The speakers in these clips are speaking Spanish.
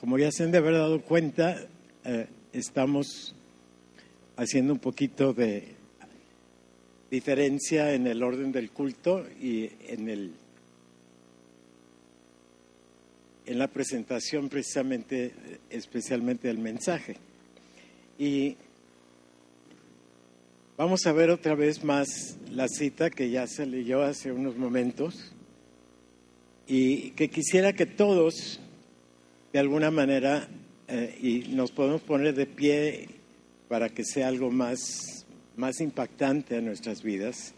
como ya se han de haber dado cuenta, eh, estamos haciendo un poquito de diferencia en el orden del culto y en el en la presentación precisamente especialmente del mensaje. Y vamos a ver otra vez más la cita que ya se leyó hace unos momentos y que quisiera que todos de alguna manera eh, y nos podemos poner de pie para que sea algo más, más impactante en nuestras vidas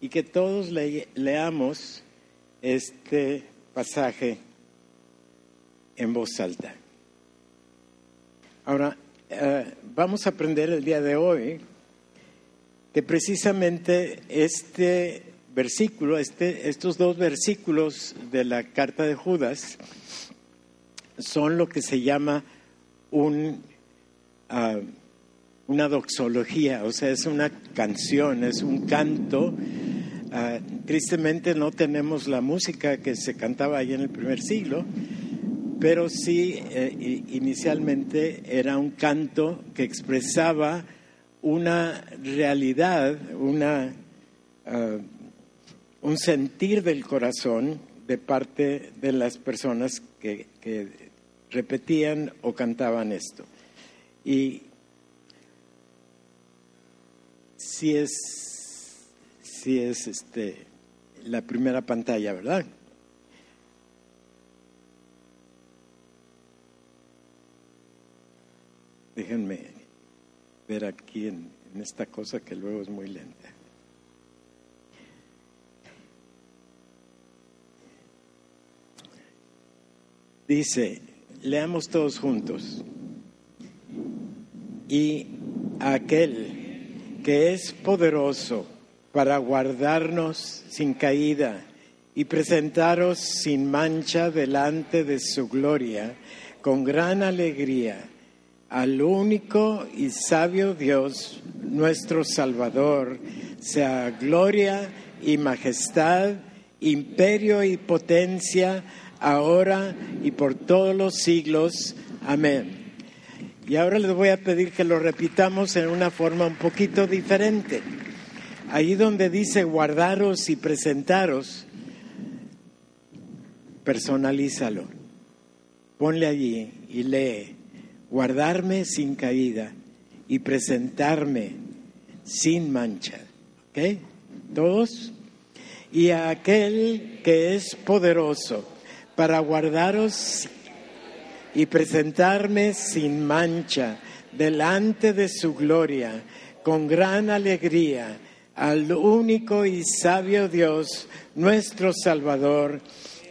y que todos leamos este pasaje en voz alta. Ahora, eh, vamos a aprender el día de hoy que precisamente este versículo, este, estos dos versículos de la carta de Judas, son lo que se llama un, ah, una doxología, o sea, es una canción, es un canto. Ah, tristemente no tenemos la música que se cantaba ahí en el primer siglo, pero sí eh, inicialmente era un canto que expresaba una realidad, una, ah, un sentir del corazón de parte de las personas que repetían o cantaban esto. Y si es, si es este, la primera pantalla, ¿verdad? Déjenme ver aquí en, en esta cosa que luego es muy lenta. Dice, leamos todos juntos. Y aquel que es poderoso para guardarnos sin caída y presentaros sin mancha delante de su gloria, con gran alegría, al único y sabio Dios, nuestro Salvador, sea gloria y majestad, imperio y potencia, ahora y por todos los siglos. Amén. Y ahora les voy a pedir que lo repitamos en una forma un poquito diferente. Ahí donde dice guardaros y presentaros, personalízalo. Ponle allí y lee, guardarme sin caída y presentarme sin mancha. ¿Ok? ¿Todos? Y a aquel que es poderoso para guardaros y presentarme sin mancha delante de su gloria, con gran alegría, al único y sabio Dios, nuestro Salvador,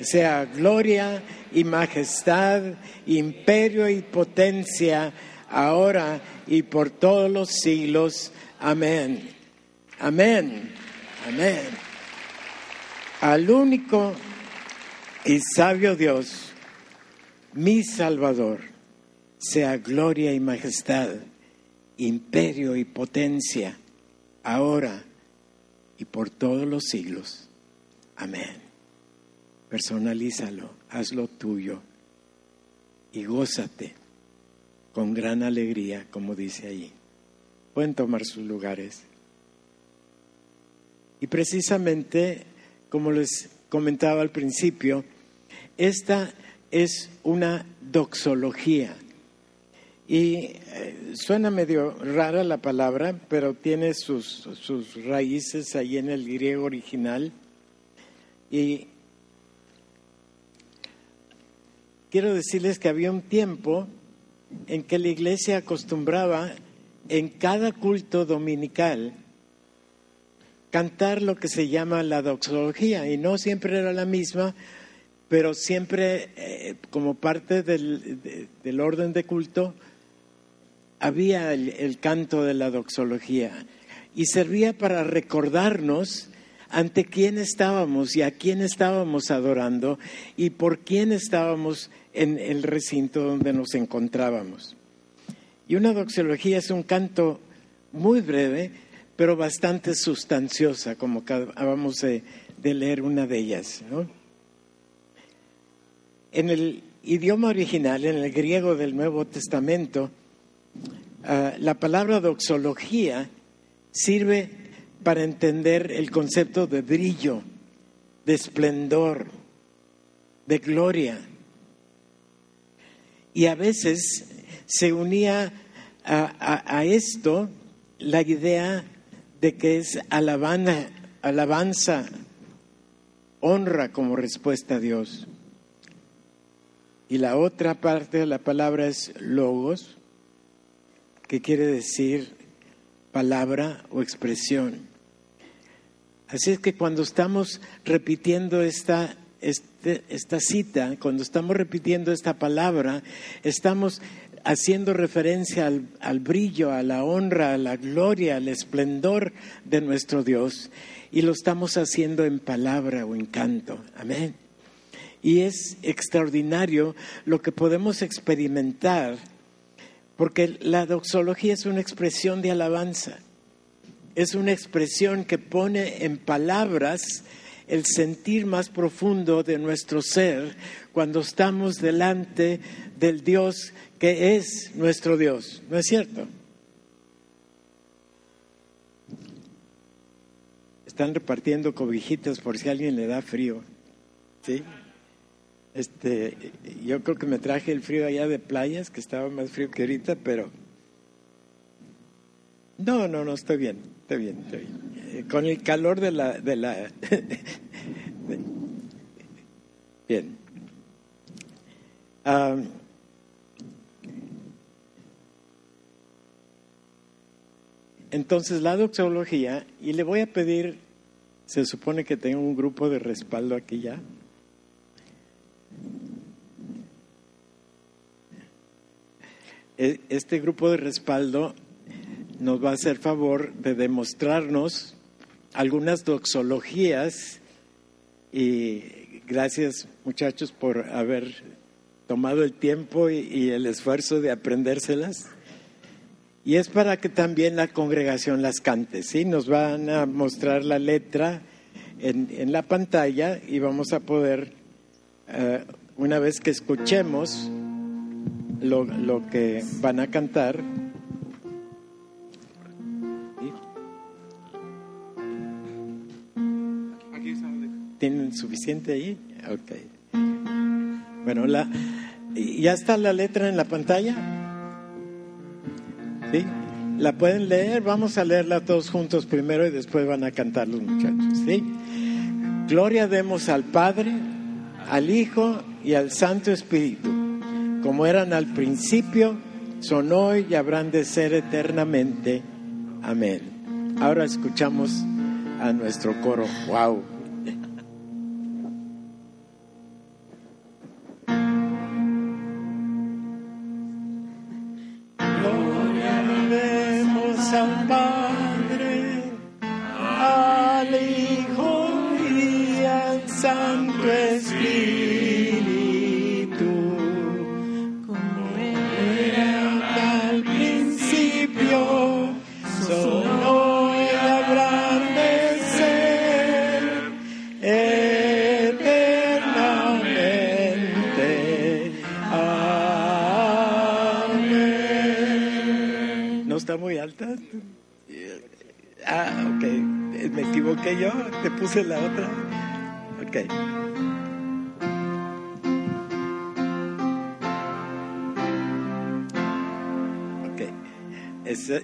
sea gloria y majestad, imperio y potencia, ahora y por todos los siglos. Amén. Amén. Amén. Al único y sabio Dios, mi Salvador, sea gloria y majestad, imperio y potencia, ahora y por todos los siglos. Amén. Personalízalo, hazlo tuyo y gózate con gran alegría, como dice ahí. Pueden tomar sus lugares. Y precisamente, como les comentaba al principio, esta es una doxología. Y eh, suena medio rara la palabra, pero tiene sus, sus raíces ahí en el griego original. Y quiero decirles que había un tiempo en que la iglesia acostumbraba en cada culto dominical cantar lo que se llama la doxología, y no siempre era la misma, pero siempre eh, como parte del, orden de culto había el, canto de la doxología y servía para recordarnos ante quién estábamos y a quién estábamos adorando y por quién estábamos en el recinto donde nos encontrábamos. Y una doxología es un canto muy breve, pero bastante sustanciosa, como acabamos de, de leer una de ellas. ¿no? En el idioma original, en el griego del Nuevo Testamento, ah, la palabra doxología sirve para entender el concepto de brillo, de esplendor, de gloria. Y a veces se unía a, esto la idea de que es alabanza, alabanza, honra como respuesta a Dios. Y la otra parte de la palabra es logos, que quiere decir palabra o expresión. Así es que cuando estamos repitiendo esta, este, esta cita, cuando estamos repitiendo esta palabra, estamos haciendo referencia al, al, brillo, a la honra, a la gloria, al esplendor de nuestro Dios. Y lo estamos haciendo en palabra o en canto. Amén. Y es extraordinario lo que podemos experimentar, porque la doxología es una expresión de alabanza, es una expresión que pone en palabras el sentir más profundo de nuestro ser cuando estamos delante del Dios que es nuestro Dios, ¿no es cierto? Están repartiendo cobijitas por si alguien le da frío. ¿Sí? Este, yo creo que me traje el frío allá de playas, que estaba más frío que ahorita, pero no, no, no, estoy bien, estoy bien, estoy bien. Eh, con el calor de la, de la, bien. entonces la doxología, y le voy a pedir, se supone que tengo un grupo de respaldo aquí ya. Este grupo de respaldo nos va a hacer favor de demostrarnos algunas doxologías y gracias muchachos por haber tomado el tiempo y, el esfuerzo de aprendérselas. Y es para que también la congregación las cante, ¿sí? Nos van a mostrar la letra en, la pantalla y vamos a poder, eh, una vez que escuchemos, lo, que van a cantar. ¿Tienen suficiente ahí? Ok. Bueno, la, ¿ya está la letra en la pantalla? ¿Sí? ¿La pueden leer? Vamos a leerla todos juntos primero y después van a cantar los muchachos. ¿Sí? Gloria demos al Padre, al Hijo y al Santo Espíritu como eran al principio, son hoy y habrán de ser eternamente. Amén. Ahora escuchamos a nuestro coro. ¡Wow!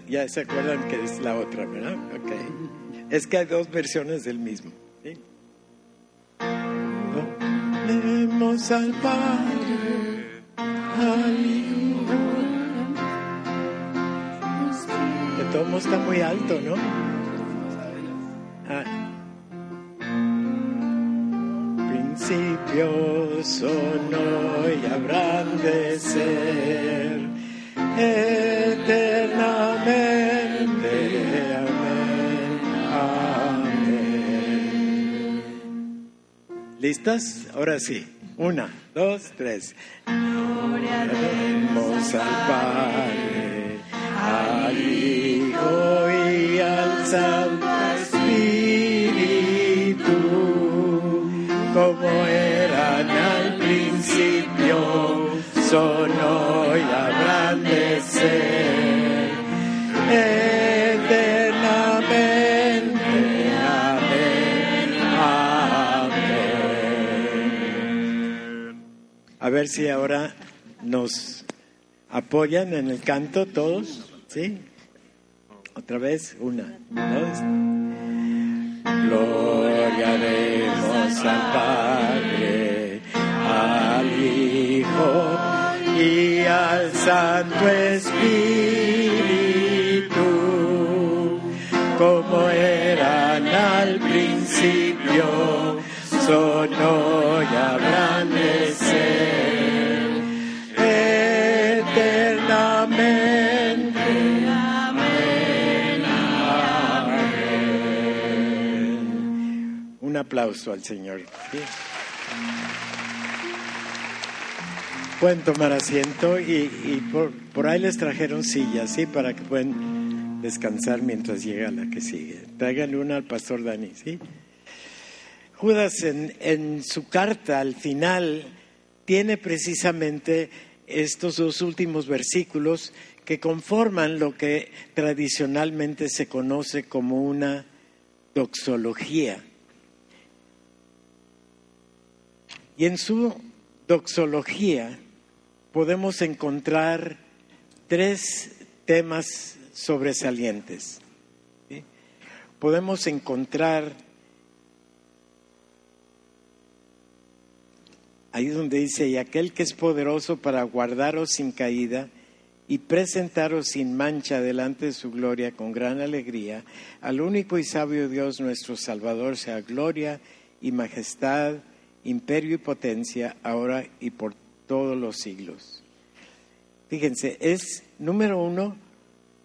Ya se acuerdan que es la otra, ¿verdad? Ok. Es que hay dos versiones del mismo. ¿sí? al Padre, al Hijo. Que todo está muy alto, ¿no? Ah. principios son hoy habrán de ser eternamente. Amén. Amén. ¿Listas? Ahora sí. Una, dos, tres. Gloria demos al Padre, al Hijo y al Santo como eran al principio son A ver si ahora nos apoyan en el canto todos, ¿sí? Otra vez, una, dos. Gloria demos al Padre, al Hijo y al Santo Espíritu, como eran al principio, son hoy habrán Un aplauso al Señor. Pueden tomar asiento y, por, ahí les trajeron sillas, ¿sí? Para que puedan descansar mientras llega la que sigue. Tráiganle una al pastor Dani, ¿sí? Judas en su carta al final tiene precisamente estos dos últimos versículos que conforman lo que tradicionalmente se conoce como una doxología. Y en su doxología podemos encontrar tres temas sobresalientes. Podemos encontrar, ahí donde dice, y aquel que es poderoso para guardaros sin caída y presentaros sin mancha delante de su gloria con gran alegría, al único y sabio Dios nuestro Salvador sea gloria y majestad, imperio y potencia, ahora y por todos los siglos. Fíjense, es número uno,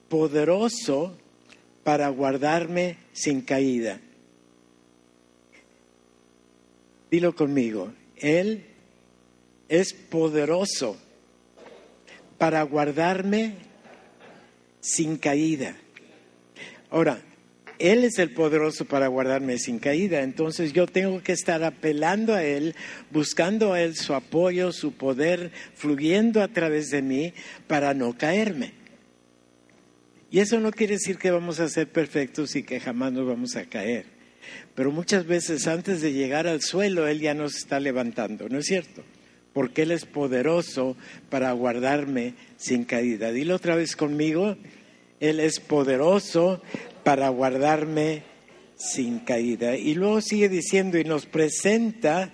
poderoso para guardarme sin caída. Dilo conmigo, Él es poderoso para guardarme sin caída. Ahora, él es el poderoso para guardarme sin caída. Entonces yo tengo que estar apelando a Él, buscando a Él su apoyo, su poder, fluyendo a través de mí para no caerme. Y eso no quiere decir que vamos a ser perfectos y que jamás nos vamos a caer. Pero muchas veces antes de llegar al suelo, Él ya nos está levantando, ¿no es cierto? Porque Él es poderoso para guardarme sin caída. Dilo otra vez conmigo. Él es poderoso para guardarme sin caída. Y luego sigue diciendo, y nos presenta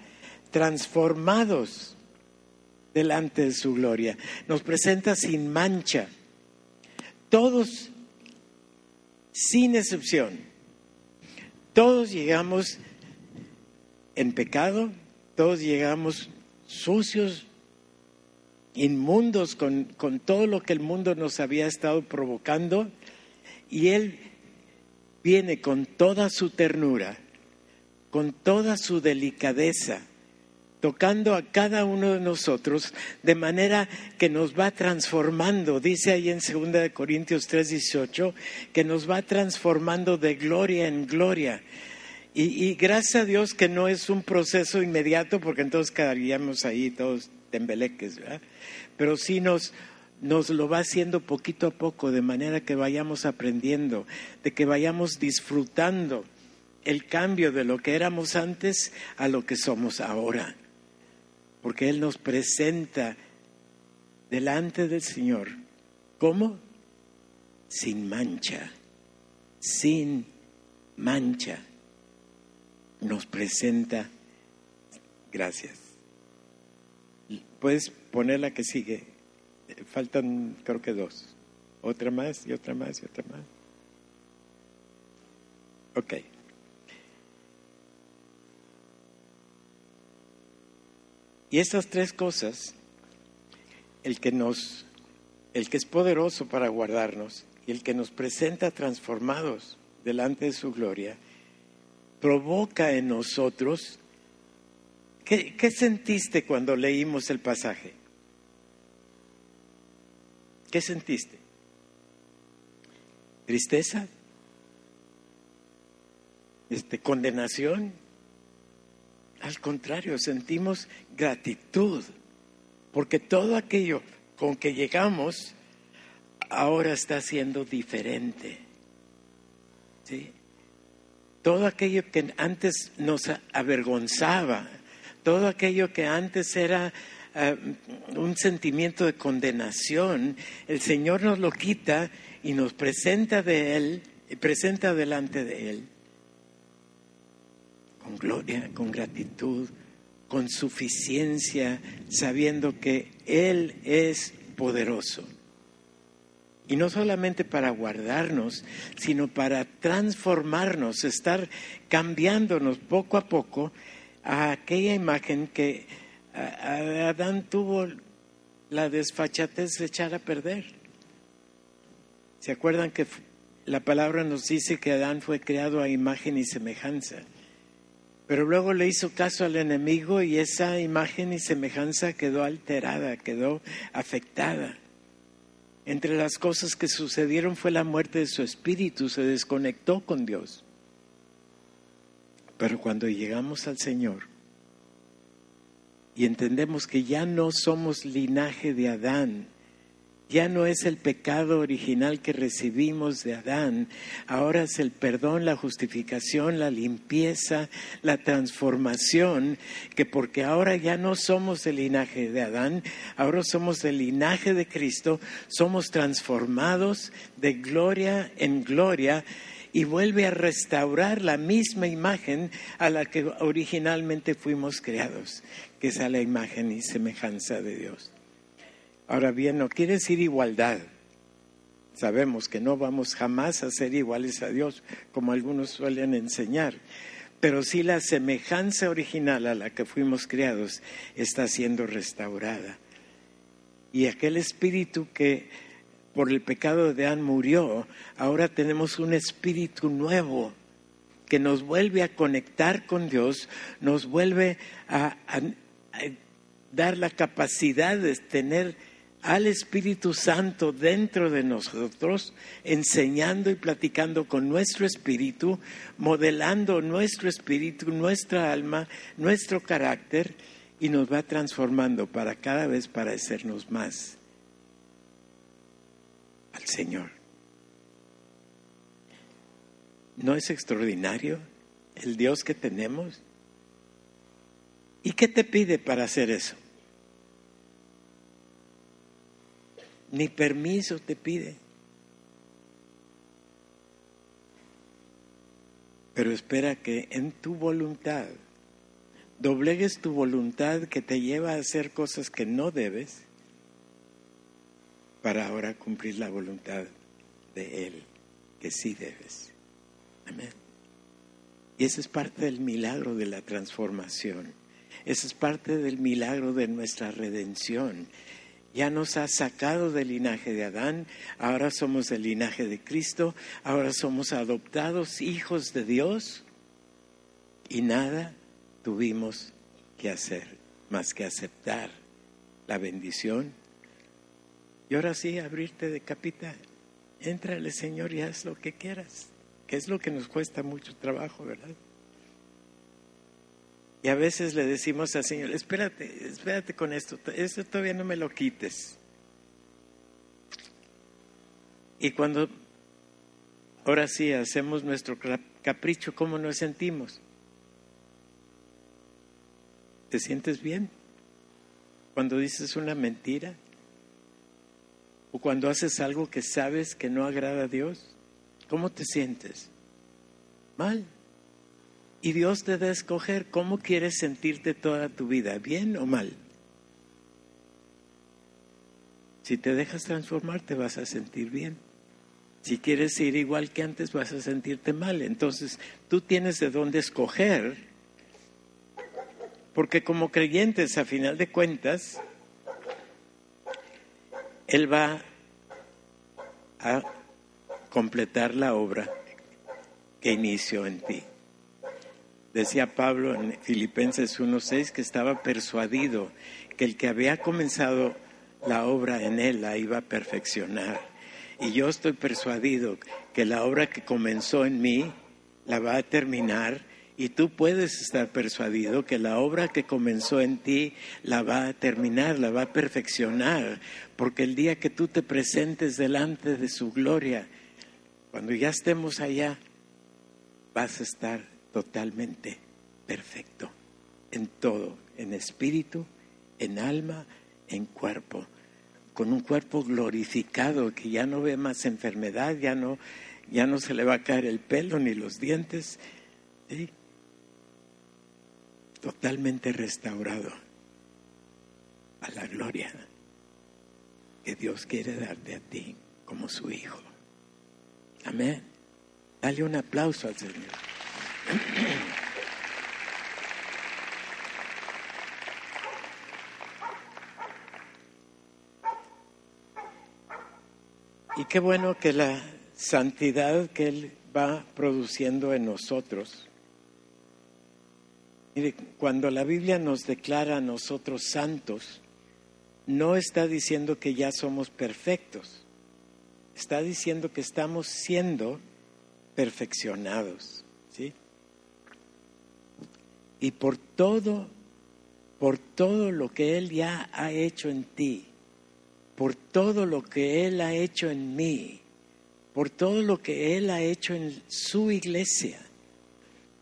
transformados delante de su gloria. Nos presenta sin mancha. Todos, sin excepción, todos llegamos en pecado, todos llegamos sucios, inmundos con, con todo lo que el mundo nos había estado provocando, y Él viene con toda su ternura, con toda su delicadeza, tocando a cada uno de nosotros de manera que nos va transformando. Dice ahí en 2 Corintios 3:18 que nos va transformando de gloria en gloria. Y, y, gracias a Dios que no es un proceso inmediato, porque entonces quedaríamos ahí todos tembeleques, ¿verdad? Pero sí nos, nos lo va haciendo poquito a poco, de manera que vayamos aprendiendo, de que vayamos disfrutando el cambio de lo que éramos antes a lo que somos ahora. Porque Él nos presenta delante del Señor. ¿Cómo? Sin mancha, sin mancha. Nos presenta. Gracias. Puedes poner la que sigue. Faltan creo que dos. Otra más y otra más y otra más. Ok. Y estas tres cosas, el que nos, el que es poderoso para guardarnos y el que nos presenta transformados delante de su gloria, provoca en nosotros. ¿Qué, qué sentiste cuando leímos el pasaje? ¿Qué sentiste? ¿Tristeza? Este, ¿Condenación? Al contrario, sentimos gratitud Porque todo aquello con que llegamos ahora está siendo diferente. ¿Sí? Todo aquello que antes nos avergonzaba, todo aquello que antes era eh, un sentimiento de condenación, el Señor nos lo quita y nos presenta de Él, presenta delante de Él, con gloria, con gratitud, con suficiencia, sabiendo que Él es poderoso. Y no solamente para guardarnos, sino para transformarnos, estar cambiándonos poco a poco a aquella imagen que Adán tuvo la desfachatez de echar a perder. ¿Se acuerdan que la palabra nos dice que Adán fue creado a imagen y semejanza? Pero luego le hizo caso al enemigo y esa imagen y semejanza quedó alterada, quedó afectada. Entre las cosas que sucedieron fue la muerte de su espíritu, se desconectó con Dios. Pero cuando llegamos al Señor y entendemos que ya no somos linaje de Adán, ya no es el pecado original que recibimos de Adán, ahora es el perdón, la justificación, la limpieza, la transformación, que porque ahora ya no somos el linaje de Adán, ahora somos el linaje de Cristo, somos transformados de gloria en gloria y vuelve a restaurar la misma imagen a la que originalmente fuimos creados, que es a la imagen y semejanza de Dios. Ahora bien, no quiere decir igualdad. Sabemos que no vamos jamás a ser iguales a Dios, como algunos suelen enseñar, pero sí la semejanza original a la que fuimos creados está siendo restaurada. Y aquel espíritu que por el pecado de Adán murió, ahora tenemos un espíritu nuevo que nos vuelve a conectar con Dios, nos vuelve a, a dar la capacidad de tener al Espíritu Santo dentro de nosotros, enseñando y platicando con nuestro espíritu, modelando nuestro espíritu, nuestra alma, nuestro carácter, y nos va transformando para cada vez parecernos más al Señor. ¿No es extraordinario el Dios que tenemos? ¿Y qué te pide para hacer eso? ni permiso te pide. Pero espera que en tu voluntad doblegues tu voluntad que te lleva a hacer cosas que no debes para ahora cumplir la voluntad de Él, que sí debes. Amén. Y ese es parte del milagro de la transformación. Ese es parte del milagro de nuestra redención ya nos ha sacado del linaje de Adán, ahora somos del linaje de Cristo, ahora somos adoptados hijos de Dios y nada tuvimos que hacer más que aceptar la bendición. Y ahora sí, abrirte de capita, éntrale Señor y haz lo que quieras, que es lo que nos cuesta mucho trabajo, ¿verdad? Y a veces le decimos al Señor, espérate, espérate con esto, esto todavía no me lo quites. Y cuando ahora sí hacemos nuestro capricho, ¿cómo nos sentimos? ¿Te sientes bien? Cuando dices una mentira o cuando haces algo que sabes que no agrada a Dios, ¿cómo te sientes? Mal. Y Dios te da a escoger cómo quieres sentirte toda tu vida, bien o mal. Si te dejas transformar, te vas a sentir bien. Si quieres ir igual que antes, vas a sentirte mal. Entonces, tú tienes de dónde escoger, porque como creyentes, a final de cuentas, Él va a completar la obra que inició en ti. Decía Pablo en Filipenses 1.6 que estaba persuadido que el que había comenzado la obra en él la iba a perfeccionar. Y yo estoy persuadido que la obra que comenzó en mí la va a terminar Y tú puedes estar persuadido que la obra que comenzó en ti la va a terminar, la va a perfeccionar, porque el día que tú te presentes delante de su gloria, cuando ya estemos allá, vas a estar totalmente perfecto en todo, en espíritu, en alma, en cuerpo, con un cuerpo glorificado que ya no ve más enfermedad, ya no, ya no se le va a caer el pelo ni los dientes, totalmente restaurado a la gloria que Dios quiere darte a ti como su hijo. Amén. Dale un aplauso al Señor. Y qué bueno que la santidad que Él va produciendo en nosotros. Mire, cuando la Biblia nos declara a nosotros santos, no está diciendo que ya somos perfectos, está diciendo que estamos siendo perfeccionados, ¿sí? Y por todo, por todo lo que Él ya ha hecho en ti, por todo lo que Él ha hecho en mí, por todo lo que Él ha hecho en su iglesia,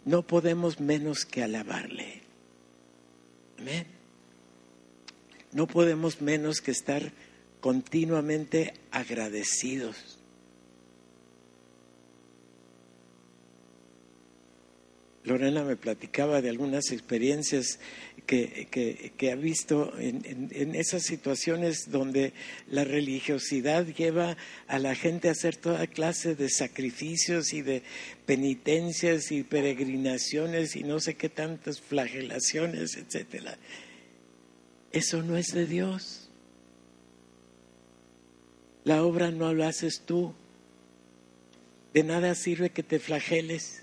no podemos menos que alabarle. Amén. No podemos menos que estar continuamente agradecidos. Lorena me platicaba de algunas experiencias que, ha visto en, esas situaciones donde la religiosidad lleva a la gente a hacer toda clase de sacrificios y de penitencias y peregrinaciones y no sé qué tantas flagelaciones, etcétera. Eso no es de Dios. La obra no lo haces tú. De nada sirve que te flageles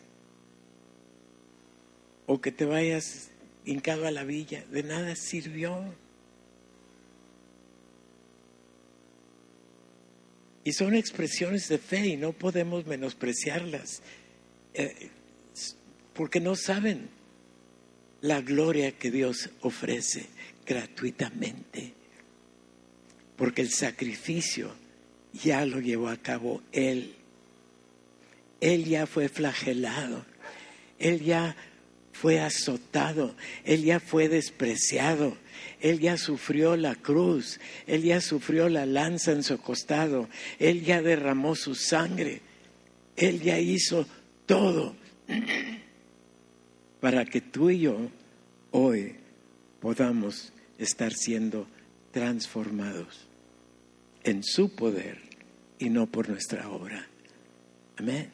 o que te vayas hincado a la villa, de nada sirvió. Y son expresiones de fe y no podemos menospreciarlas, eh, porque no saben la gloria que Dios ofrece gratuitamente, porque el sacrificio ya lo llevó a cabo Él. Él ya fue flagelado, Él ya fue azotado, Él ya fue despreciado, Él ya sufrió la cruz, Él ya sufrió la lanza en su costado, Él ya derramó su sangre, Él ya hizo todo para que tú y yo hoy podamos estar siendo transformados en su poder y no por nuestra obra. Amén.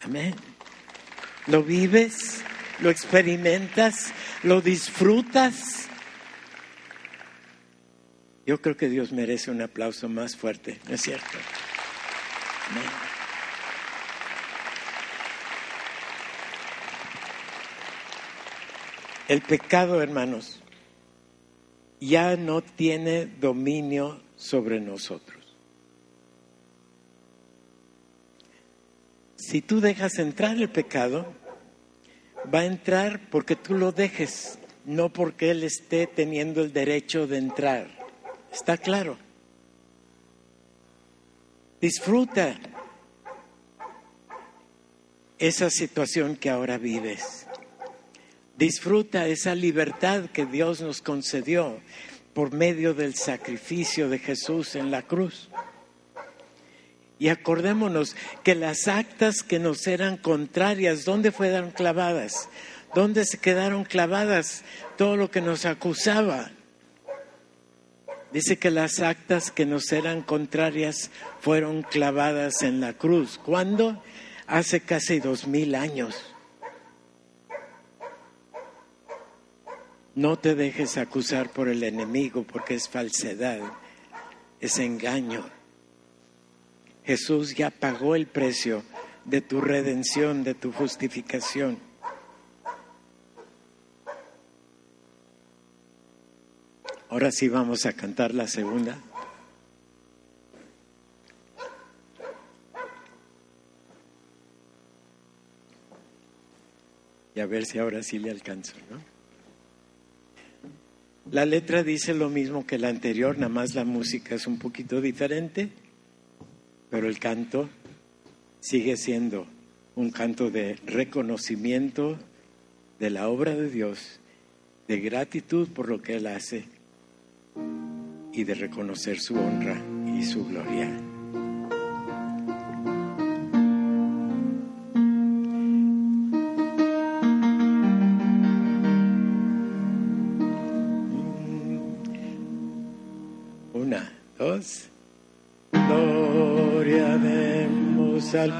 Amén. ¿Lo vives? ¿Lo experimentas? ¿Lo disfrutas? Yo creo que Dios merece un aplauso más fuerte, ¿no es cierto? El pecado, hermanos, ya no tiene dominio sobre nosotros. Si tú dejas entrar el pecado, va a entrar porque tú lo dejes, no porque Él esté teniendo el derecho de entrar. ¿Está claro? Disfruta esa situación que ahora vives. Disfruta esa libertad que Dios nos concedió por medio del sacrificio de Jesús en la cruz. Y acordémonos que las actas que nos eran contrarias, ¿dónde fueron clavadas? ¿Dónde se quedaron clavadas todo lo que nos acusaba? Dice que las actas que nos eran contrarias fueron clavadas en la cruz. ¿Cuándo? Hace casi dos mil años. No te dejes acusar por el enemigo porque es falsedad, es engaño. Jesús ya pagó el precio de tu redención, de tu justificación. Ahora sí vamos a cantar la segunda. y a ver si ahora sí le alcanzo, ¿no? La letra dice lo mismo que la anterior, nada más la música es un poquito diferente, pero el canto sigue siendo un canto de reconocimiento de la obra de Dios, de gratitud por lo que Él hace y de reconocer su honra y su gloria.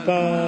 Demos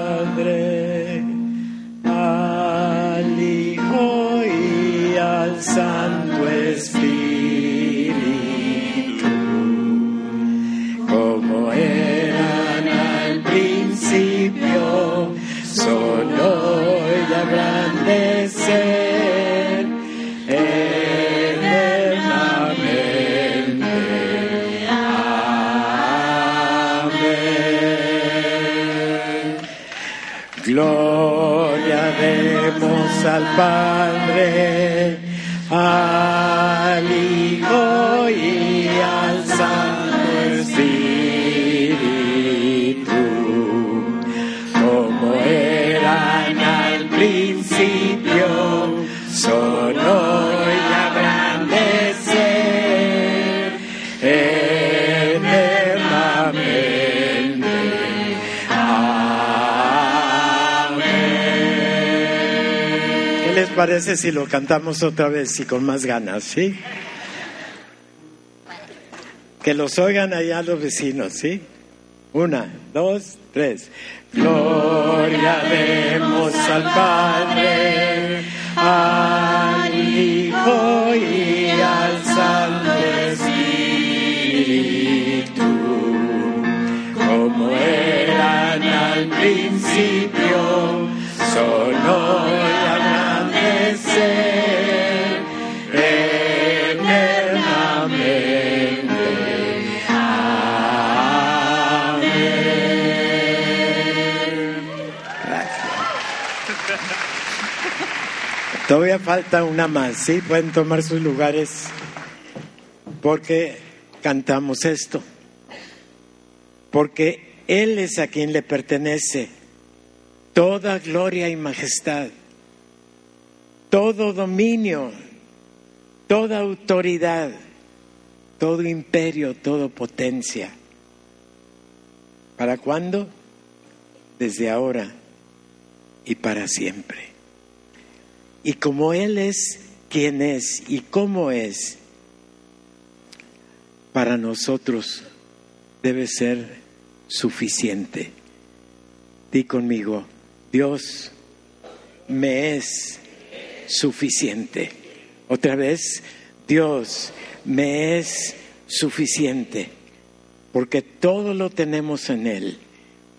parece si lo cantamos otra vez y con más ganas, sí? Que los oigan allá los vecinos, ¿sí? Una, dos, tres. Gloria demos al Padre, al Hijo y al Santo Espíritu, como eran al principio, solo Todavía falta una más, ¿sí? Pueden tomar sus lugares porque cantamos esto. Porque Él es a quien le pertenece toda gloria y majestad, todo dominio, toda autoridad, todo imperio, toda potencia. ¿Para cuándo? Desde ahora y para siempre. Y como Él es quien es y cómo es, para nosotros debe ser suficiente. Di conmigo, Dios me es suficiente. Otra vez, Dios me es suficiente, porque todo lo tenemos en Él,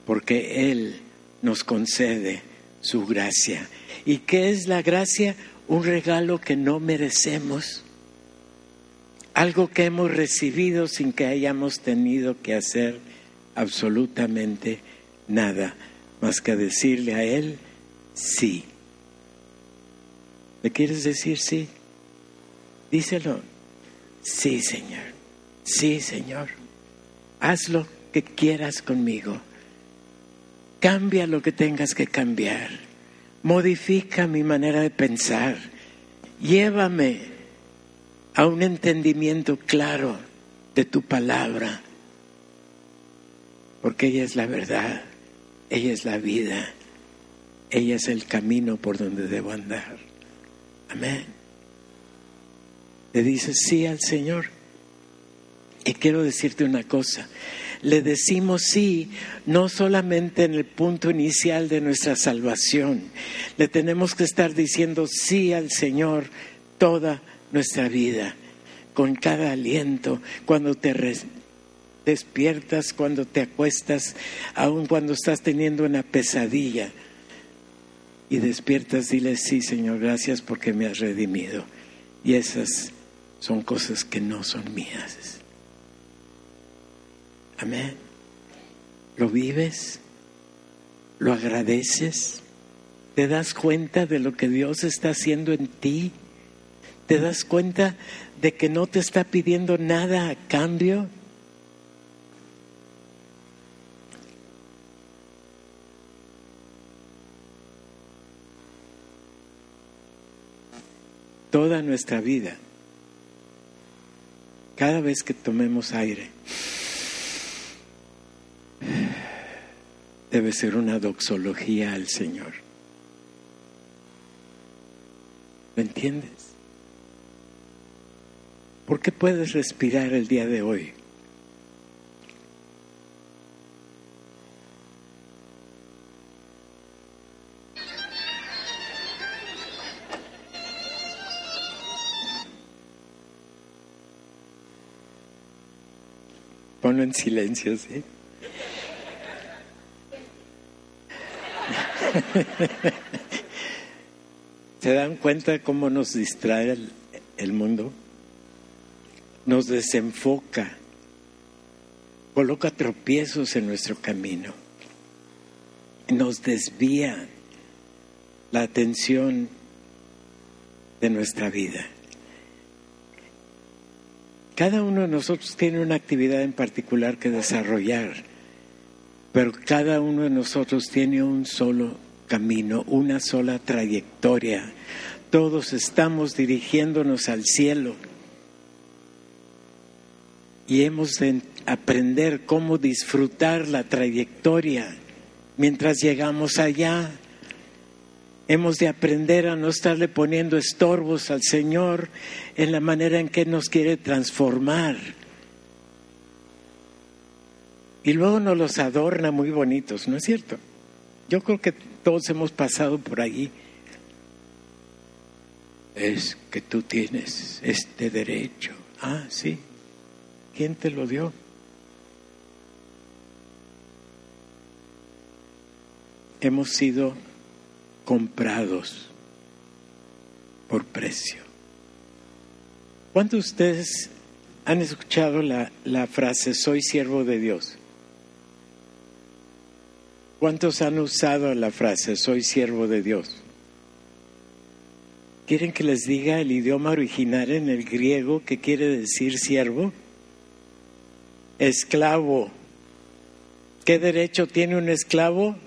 porque Él nos concede su gracia. ¿Y qué es la gracia? Un regalo que no merecemos, algo que hemos recibido sin que hayamos tenido que hacer absolutamente nada, más que decirle a Él sí. ¿Le quieres decir sí? Díselo. Sí, Señor. Sí, Señor. Haz lo que quieras conmigo. Cambia lo que tengas que cambiar. Modifica mi manera de pensar. Llévame a un entendimiento claro de tu palabra. Porque ella es la verdad. Ella es la vida. Ella es el camino por donde debo andar. Amén. Le dices sí al Señor. Y quiero decirte una cosa. Le decimos sí no solamente en el punto inicial de nuestra salvación. Le tenemos que estar diciendo sí al Señor toda nuestra vida, con cada aliento, cuando te despiertas, cuando te acuestas, aun cuando estás teniendo una pesadilla y despiertas, dile sí, Señor, gracias porque me has redimido. Y esas son cosas que no son mías. Amén. ¿Lo vives? ¿Lo agradeces? ¿Te das cuenta de lo que Dios está haciendo en ti? ¿Te das cuenta de que no te está pidiendo nada a cambio? Toda nuestra vida, cada vez que tomemos aire, debe ser una doxología al Señor. ¿Me entiendes? ¿Por qué puedes respirar el día de hoy? Ponlo en silencio, ¿sí? ¿Se dan cuenta cómo nos distrae el, el mundo? Nos desenfoca, coloca tropiezos en nuestro camino, nos desvía la atención de nuestra vida. Cada uno de nosotros tiene una actividad en particular que desarrollar, pero cada uno de nosotros tiene un solo camino, una sola trayectoria. Todos estamos dirigiéndonos al cielo y hemos de aprender cómo disfrutar la trayectoria mientras llegamos allá. Hemos de aprender a no estarle poniendo estorbos al Señor en la manera en que nos quiere transformar. Y luego nos los adorna muy bonitos, ¿no es cierto? Yo creo que todos hemos pasado por ahí. Es que tú tienes este derecho. Ah, sí. ¿Quién te lo dio? Hemos sido comprados por precio. ¿Cuántos de ustedes han escuchado la, la, frase soy siervo de Dios? ¿Cuántos han usado la frase soy siervo de Dios? ¿Quieren que les diga el idioma original en el griego que quiere decir siervo? Esclavo. ¿Qué derecho tiene un esclavo?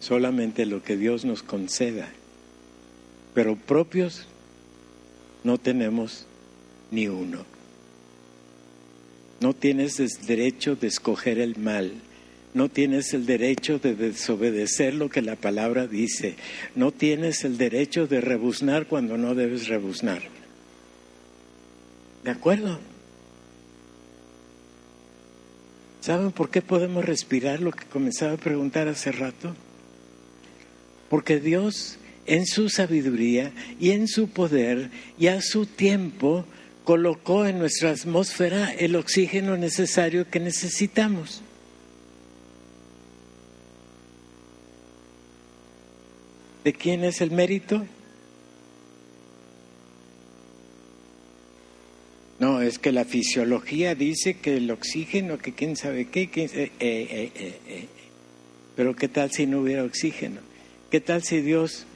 Solamente lo que Dios nos conceda, pero propios no tenemos ni uno. No tienes el derecho de escoger el mal, no tienes el derecho de desobedecer lo que la palabra dice, no tienes el derecho de rebuznar cuando no debes rebuznar. ¿De acuerdo? ¿Saben por qué podemos respirar lo que comenzaba a preguntar hace rato? Porque Dios en su sabiduría y en su poder y a su tiempo colocó en nuestra atmósfera el oxígeno necesario que necesitamos. ¿De quién es el mérito? No, es que la fisiología dice que el oxígeno, que quién sabe qué, eh, eh, eh, pero ¿qué tal si no hubiera oxígeno? ¿Qué tal si Dios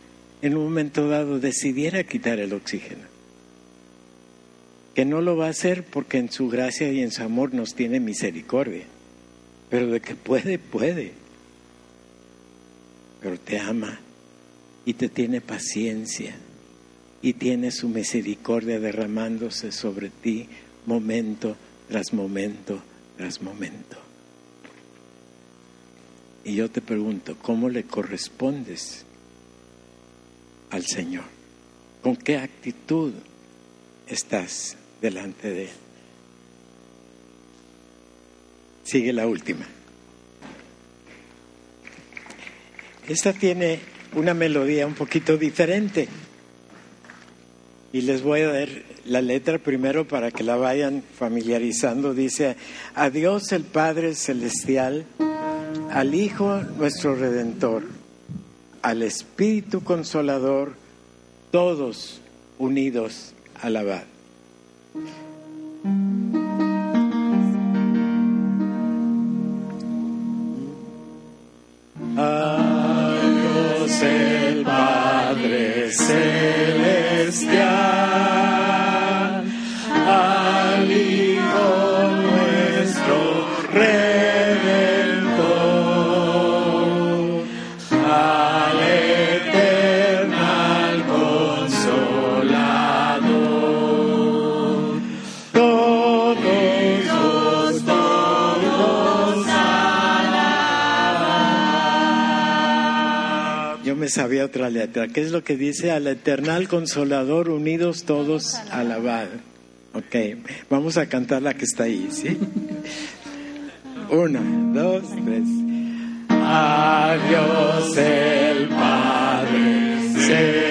en un momento dado decidiera quitar el oxígeno? Que no lo va a hacer porque en su gracia y en su amor nos tiene misericordia. Pero de que puede, puede. Pero te ama y te tiene paciencia y tiene su misericordia derramándose sobre ti momento tras momento tras momento. Y yo te pregunto, ¿cómo le correspondes al Señor? ¿Con qué actitud estás delante de Él? Sigue la última. Esta tiene una melodía un poquito diferente. Y les voy a dar la letra primero para que la vayan familiarizando. Dice, a Dios el Padre Celestial al Hijo nuestro Redentor, al Espíritu Consolador, todos unidos, alabad. Letra. ¿Qué es lo que dice? Al eternal consolador unidos todos alabad. Ok, vamos a cantar la que está ahí, ¿sí? Una, dos, tres. Adiós el Padre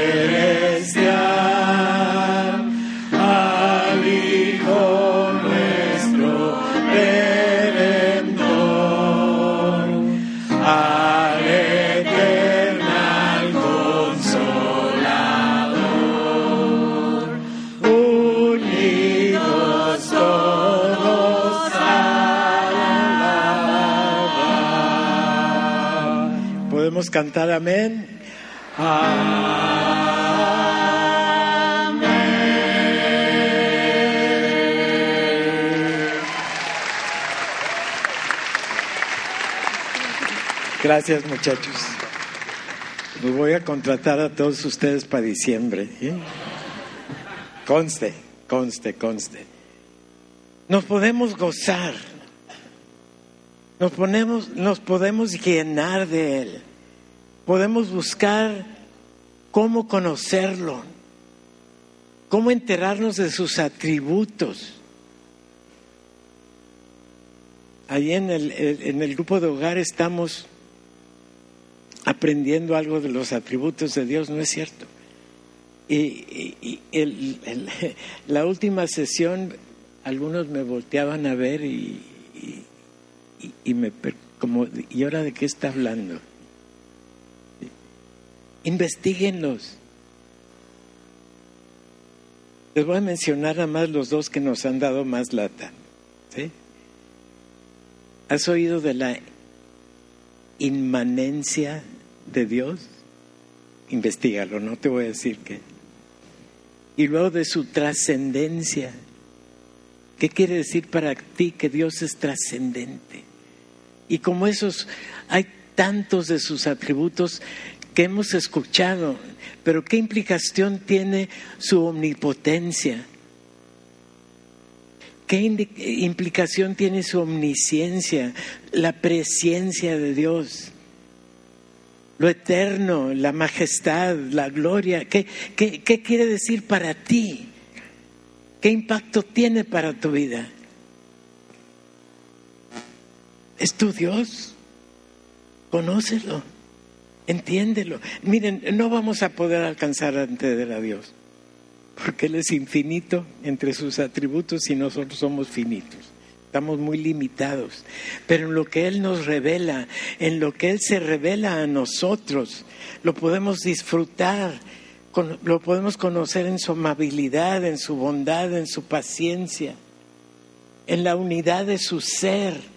cantar amén? Amén. Gracias muchachos. Los voy a contratar a todos ustedes para diciembre. ¿eh? Conste, conste, conste. Nos podemos gozar. Nos, ponemos, nos podemos llenar de Él. Podemos buscar cómo conocerlo, cómo enterarnos de sus atributos. Ahí en el, en el grupo de hogar estamos aprendiendo algo de los atributos de Dios, ¿no es cierto? Y, la última sesión, algunos me volteaban a ver y, y- me como, ¿y ahora de qué está hablando? Investíguenlos. Les voy a mencionar a más los dos que nos han dado más lata. ¿sí? ¿Has oído de la inmanencia de Dios? Investígalo, no te voy a decir qué. Y luego de su trascendencia. ¿Qué quiere decir para ti que Dios es trascendente? Y como esos, hay tantos de sus atributos que hemos escuchado, pero ¿qué implicación tiene su omnipotencia? ¿Qué implicación tiene su omnisciencia, la presencia de Dios? Lo eterno, la majestad, la gloria. ¿Qué, qué, qué quiere decir para ti? ¿Qué impacto tiene para tu vida? Es tu Dios. Conócelo. Entiéndelo. Miren, no vamos a poder alcanzar a entender a Dios, porque Él es infinito entre sus atributos y nosotros somos finitos. Estamos muy limitados. Pero en lo que Él nos revela, en lo que Él se revela a nosotros, lo podemos disfrutar, lo podemos conocer en su amabilidad, en su bondad, en su paciencia, en la unidad de su ser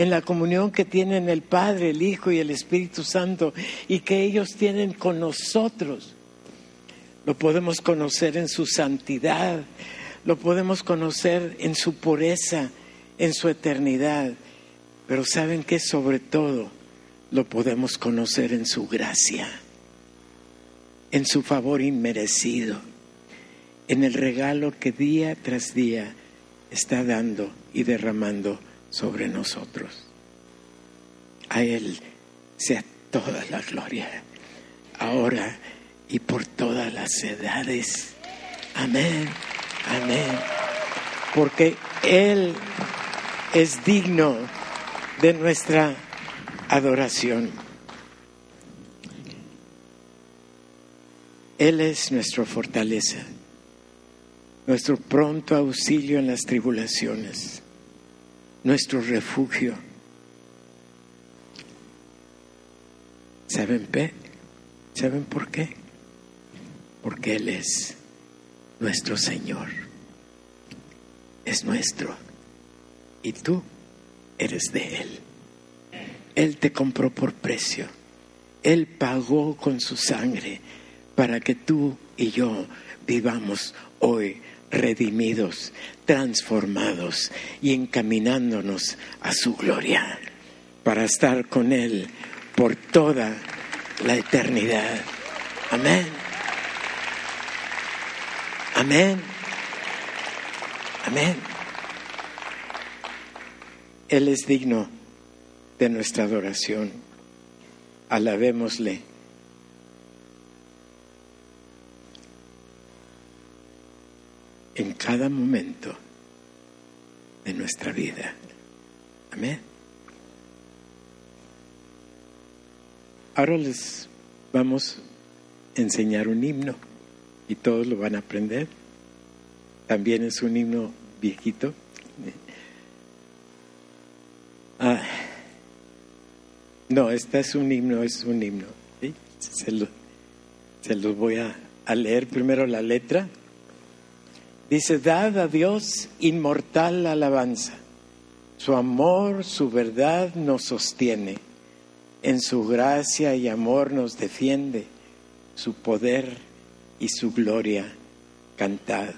en la comunión que tienen el Padre, el Hijo y el Espíritu Santo y que ellos tienen con nosotros. Lo podemos conocer en su santidad, lo podemos conocer en su pureza, en su eternidad, pero saben que sobre todo lo podemos conocer en su gracia, en su favor inmerecido, en el regalo que día tras día está dando y derramando sobre nosotros. A Él sea toda la gloria, ahora y por todas las edades. Amén, amén. Porque Él es digno de nuestra adoración. Él es nuestra fortaleza, nuestro pronto auxilio en las tribulaciones nuestro refugio. ¿Saben? ¿Saben por qué? Porque Él es nuestro Señor. Es nuestro. Y tú eres de Él. Él te compró por precio. Él pagó con su sangre para que tú y yo vivamos hoy redimidos, transformados y encaminándonos a su gloria para estar con Él por toda la eternidad. Amén. Amén. Amén. Él es digno de nuestra adoración. Alabémosle. En cada momento de nuestra vida. Amén. Ahora les vamos a enseñar un himno y todos lo van a aprender. También es un himno viejito. Ah, no, este es un himno, es un himno. Se, lo, se los voy a leer primero la letra. Dice, dad a Dios inmortal alabanza. Su amor, su verdad nos sostiene. En su gracia y amor nos defiende. Su poder y su gloria cantad.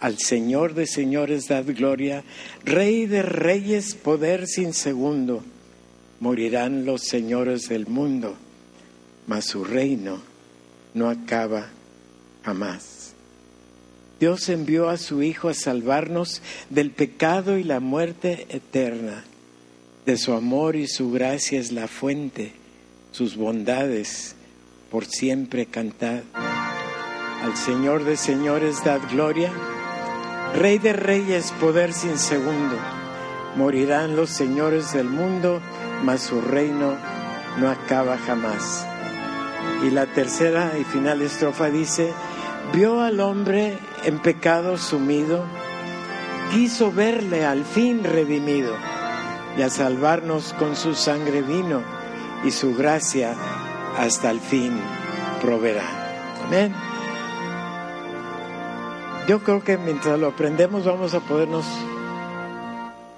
Al Señor de señores dad gloria, Rey de reyes, poder sin segundo. Morirán los señores del mundo, mas su reino no acaba jamás. Dios envió a su Hijo a salvarnos del pecado y la muerte eterna. De su amor y su gracia es la fuente, sus bondades por siempre cantad. Al Señor de señores dad gloria, Rey de reyes, poder sin segundo. Morirán los señores del mundo, mas su reino no acaba jamás. Y la tercera y final estrofa dice, vio al hombre en pecado sumido, quiso verle al fin redimido, y a salvarnos con su sangre vino, y su gracia hasta el fin proveerá. Amén. Yo creo que mientras lo aprendemos vamos a podernos,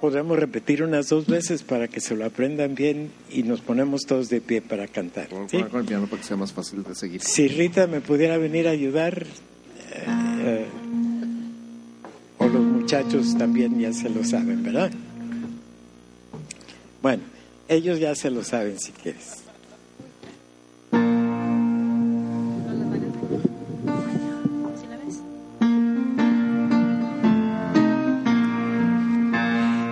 podremos repetir unas dos veces para que se lo aprendan bien y nos ponemos todos de pie para cantar. ¿sí? Con el piano para que sea más fácil de seguir. Si Rita me pudiera venir a ayudar, eh, o los muchachos también ya se lo saben, ¿verdad? Bueno, ellos ya se lo saben si quieres.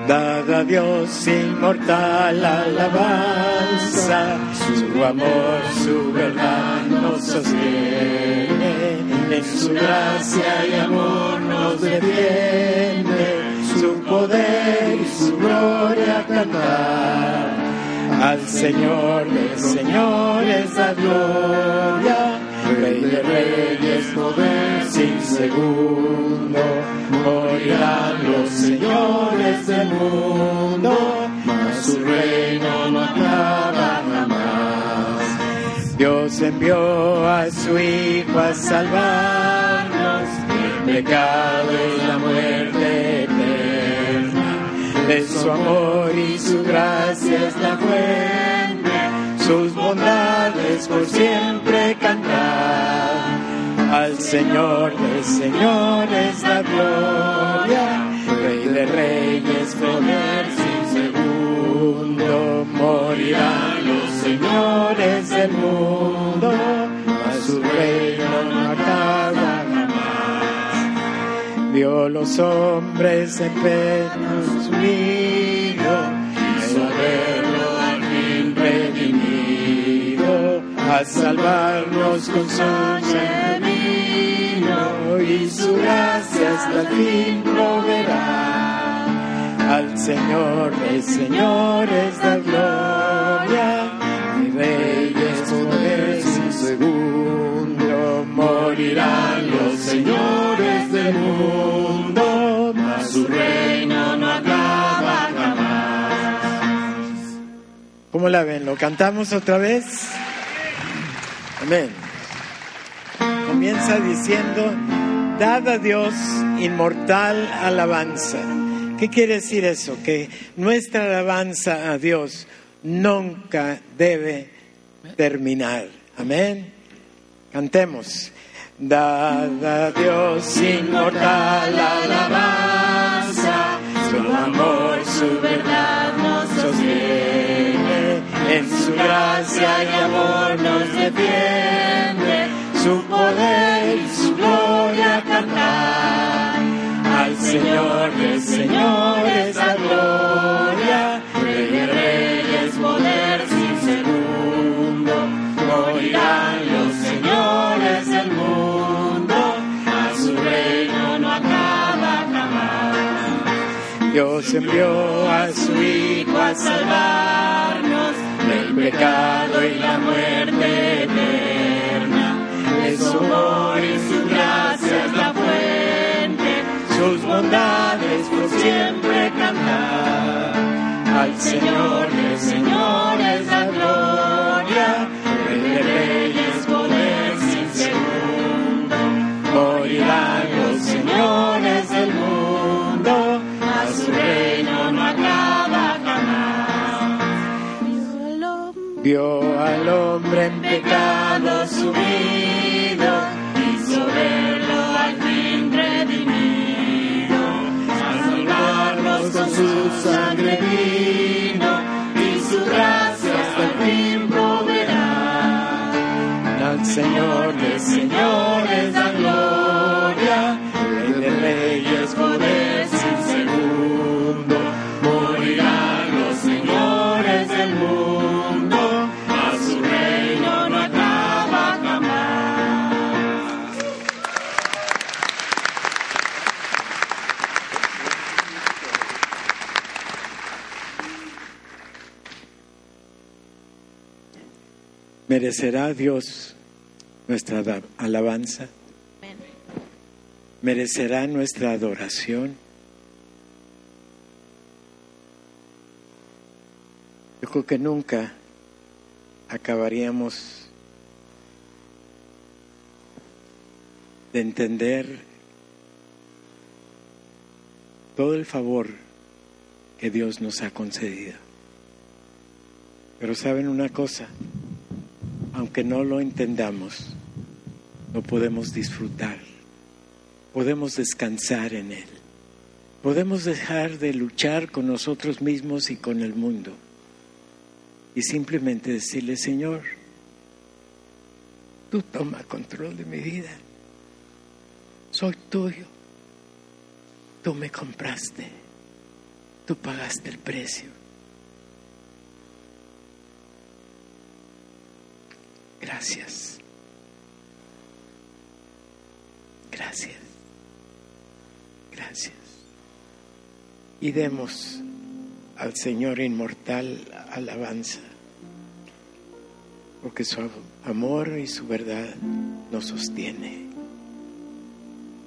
Dad a Dios inmortal alabanza, su amor, su verdad nos sostiene, en su gracia y amor nos defiende, su poder y su gloria cantar. Al Señor de señores da gloria, Rey de reyes, poder sin segundo. Morirán los señores del mundo, mas su reino no acaba. Dios envió a su Hijo a salvarnos del pecado y la muerte eterna. De su amor y su gracia es la fuente, sus bondades por siempre cantar al Señor de señores la gloria, Rey de reyes, poder sin segundo, morirán los señores del mundo, a su reino no acaba jamás. Vio los hombres en penos sumido, hizo verlo al fin redimido, a salvarnos con su sangre y su gracia hasta el fin proveerá. Al Señor de señores da gloria, reyes poder sin segundo. Morirán los señores del mundo, mas su reino no acaba jamás. ¿Cómo la ven? ¿Lo cantamos otra vez? Amén comienza diciendo, dad a Dios inmortal alabanza. ¿Qué quiere decir eso? Que nuestra alabanza a Dios nunca debe terminar. Amén. Cantemos. Dad a Dios inmortal alabanza, su amor, su verdad nos sostiene, en su gracia y amor nos defiende, su poder y su gloria cantar. Al Señor de señores la gloria, Dios envió a su Hijo a salvarnos del pecado y la muerte eterna. De su amor y su gracia es la fuente, sus bondades por siempre cantar. Al Señor de señores la gloria, Vio al hombre en pecado subido, hizo verlo al fin redimido, a salvarnos con su sangre vino, y su gracia hasta el fin proveerá. Al Señor de señores da gloria, ¿Merecerá Dios nuestra alabanza? ¿Merecerá nuestra adoración? Yo creo que nunca acabaríamos de entender todo el favor que Dios nos ha concedido. Pero saben una cosa, aunque no lo entendamos, lo podemos disfrutar, podemos descansar en Él, podemos dejar de luchar con nosotros mismos y con el mundo. Y simplemente decirle, Señor, tú toma control de mi vida, soy tuyo, tú me compraste, tú pagaste el precio. Gracias. Gracias. Gracias. Y demos al Señor inmortal alabanza, porque su amor y su verdad nos sostiene,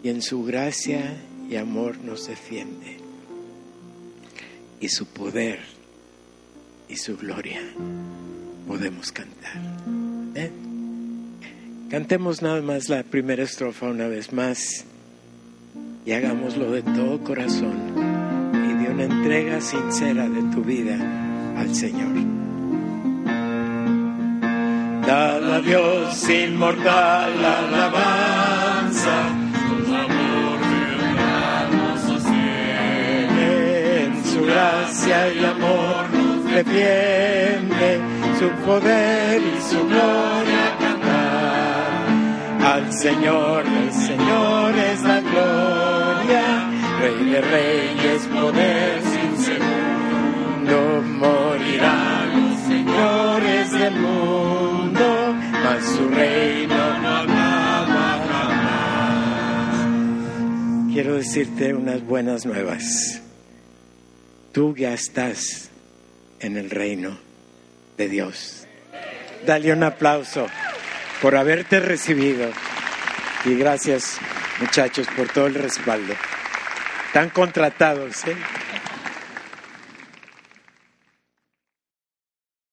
y en su gracia y amor nos defiende, y su poder y su gloria podemos cantar. ¿Eh? Cantemos nada más la primera estrofa una vez más y hagámoslo de todo corazón y de una entrega sincera de tu vida al Señor. Dad a Dios inmortal la alabanza, su amor nos sostiene, en su gracia y amor nos defiende, su poder y su gloria cantar. Al Señor de señores la gloria, Rey de reyes, poder sin segundo, morirán los señores del mundo, mas su reino no acaba jamás. Quiero decirte unas buenas nuevas. Tú ya estás en el reino de Dios. Dale un aplauso por haberte recibido y gracias muchachos por todo el respaldo. Están contratados, ¿eh?